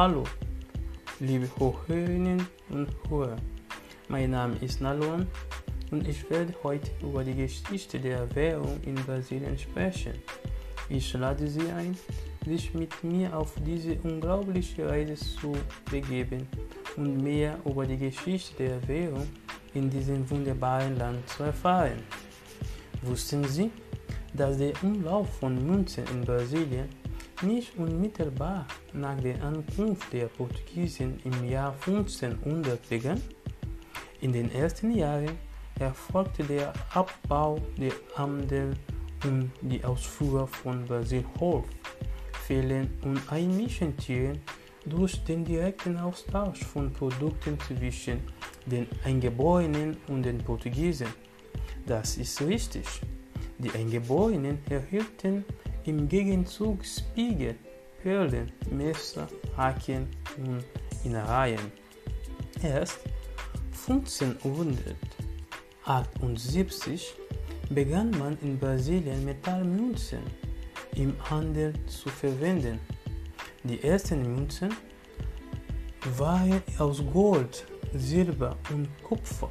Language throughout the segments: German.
Hallo, liebe Hochhörerinnen und Hörer. Mein Name ist Nalon und ich werde heute über die Geschichte der Währung in Brasilien sprechen. Ich lade Sie ein, sich mit mir auf diese unglaubliche Reise zu begeben und mehr über die Geschichte der Währung in diesem wunderbaren Land zu erfahren. Wussten Sie, dass der Umlauf von Münzen in Brasilien nicht unmittelbar nach der Ankunft der Portugiesen im Jahr 1500 begann. In den ersten Jahren erfolgte der Abbau der Handel und die Ausfuhr von Brasilholz, Fehlen und Einmischentieren durch den direkten Austausch von Produkten zwischen den Eingeborenen und den Portugiesen. Das ist richtig. Die Eingeborenen erhielten im Gegenzug Spiegel, Perlen, Messer, Haken und Innereien. Erst 1578 begann man in Brasilien Metallmünzen im Handel zu verwenden. Die ersten Münzen waren aus Gold, Silber und Kupfer,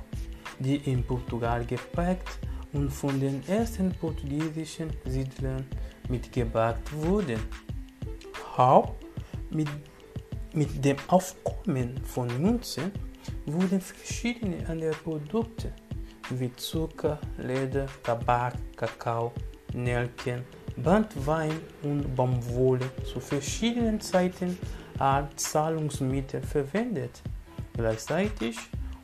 die in Portugal geprägt und von den ersten portugiesischen Siedlern mitgebracht wurden. Auch mit, mit dem Aufkommen von Münzen wurden verschiedene andere Produkte wie Zucker, Leder, Tabak, Kakao, Nelken, Brandwein und Baumwolle zu verschiedenen Zeiten als Zahlungsmittel verwendet, gleichzeitig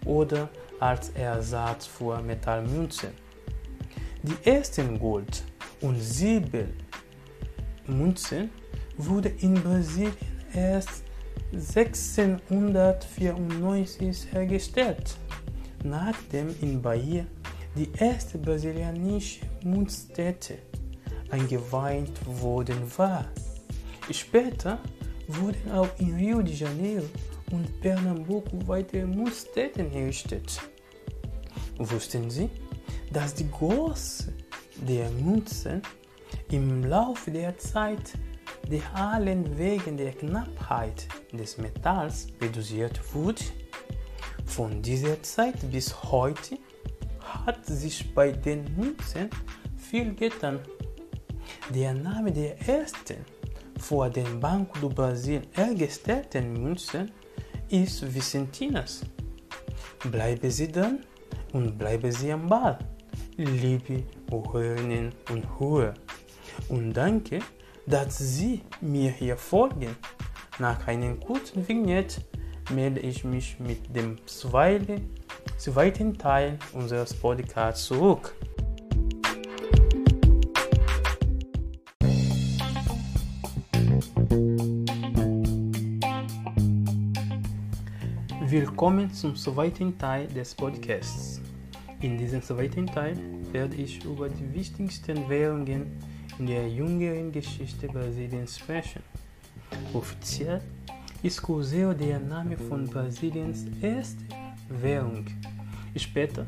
oder als Ersatz für Metallmünzen. Die ersten Gold- und Silbermünzen wurden in Brasilien erst 1694 hergestellt, nachdem in Bahia die erste brasilianische Münzstätte eingeweiht worden war. Später wurden auch in Rio de Janeiro und Pernambuco weitere Münzstätten hergestellt. Wussten Sie, dass die Größe der Münzen im Laufe der Zeit der allen wegen der Knappheit des Metalls reduziert wurde. Von dieser Zeit bis heute hat sich bei den Münzen viel getan. Der Name der ersten vor dem Banco do Brasil hergestellten Münzen ist Vicentinas. Bleiben Sie dann und bleiben Sie am Ball, liebe Hörerinnen und Hörer. Und danke, dass Sie mir hier folgen. Nach einem kurzen Vignette melde ich mich mit dem zweiten, Teil unseres Podcasts zurück. Willkommen zum zweiten Teil des Podcasts. In diesem zweiten Teil werde ich über die wichtigsten Währungen in der jüngeren Geschichte Brasiliens sprechen. Offiziell ist Cruzeiro der Name von Brasiliens erste Währung. Später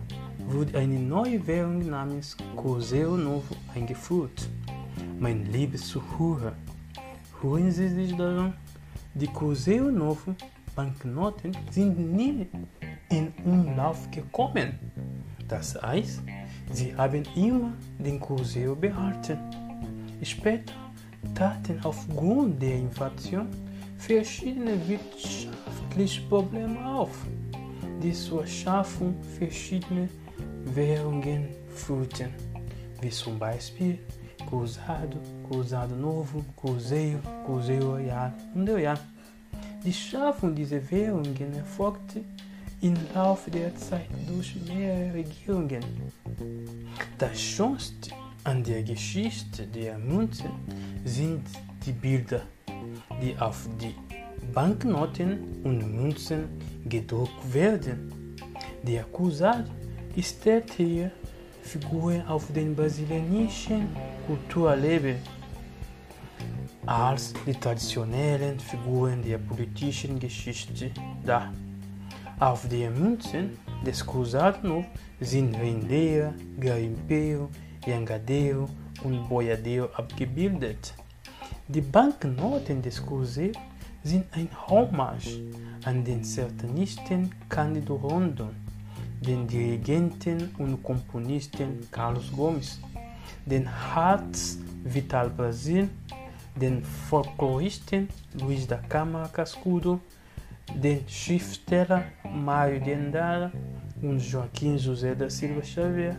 wurde eine neue Währung namens Cruzeiro Novo eingeführt. Mein liebes Zuhörer, hören Sie sich daran? Die Cruzeiro Novo Banknoten sind nie in Umlauf gekommen. Das heißt, sie haben immer den Cruzeiro behalten. Später taten aufgrund der Inflation verschiedene wirtschaftliche Probleme auf, die zur Schaffung verschiedener Währungen führten, wie zum Beispiel Cruzado, Cruzado Novo, Cruzeiro, Cruzeiro Royal und Royal. Die Schaffung dieser Währungen erfolgte im Laufe der Zeit durch mehrere Regierungen. Das Schönste an der Geschichte der Münzen sind die Bilder, die auf die Banknoten und Münzen gedruckt werden. Der Cruzado stellt hier Figuren auf den brasilianischen Kulturleben als die traditionellen Figuren der politischen Geschichte dar. Auf den Münzen des Cruzado sind Rendeira, Garimpeiro, Jangadeiro und Boiadeiro abgebildet. Die Banknoten des Cruzeiro sind ein Hommage an den Sertanisten Cândido Rondon, den Dirigenten und Komponisten Carlos Gomes, den Harz Vital Brasil, den Folkloristen Luiz da Câmara Cascudo, den Schriftsteller Mário de Andara und Joaquim José da Silva Xavier,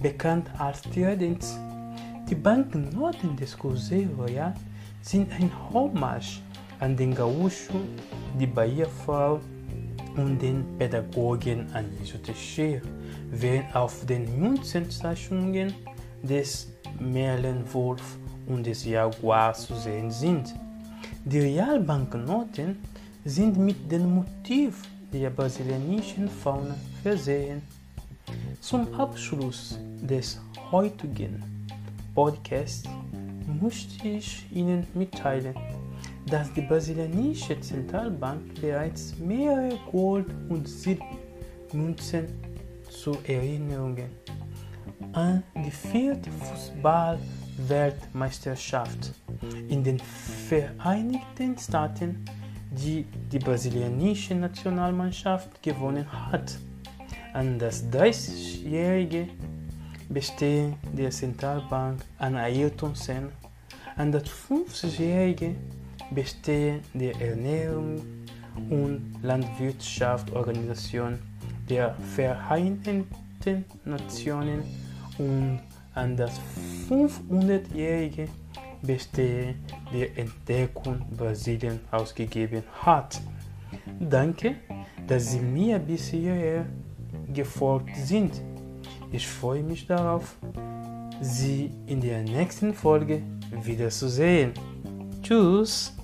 bekannt als Tiradentes. Die Banknoten des Cruzeiro Royal sind ein Hommage an den Gaúcho, die Bahia-Frau und den Pädagogen Anísio Teixeira, während auf den Münzenzeichnungen des Merlin-Wolf und des Jaguar zu sehen sind. Die Realbanknoten sind mit dem Motiv der brasilianischen Fauna versehen. Zum Abschluss des heutigen Podcasts möchte ich Ihnen mitteilen, dass die brasilianische Zentralbank bereits mehrere Gold- und Silbermünzen zur Erinnerung an die vierte Fußball-Weltmeisterschaft in den Vereinigten Staaten, die die brasilianische Nationalmannschaft gewonnen hat, an das 30-jährige Bestehen der Zentralbank an Ayrton Senna, an das 50-jährige Bestehen der Ernährung und Landwirtschaftsorganisation der Vereinten Nationen und an das 500-jährige Bestehen der Entdeckung Brasilien ausgegeben hat. Danke, dass Sie mir bis hierher gefolgt sind. Ich freue mich darauf, Sie in der nächsten Folge wiederzusehen. Tschüss!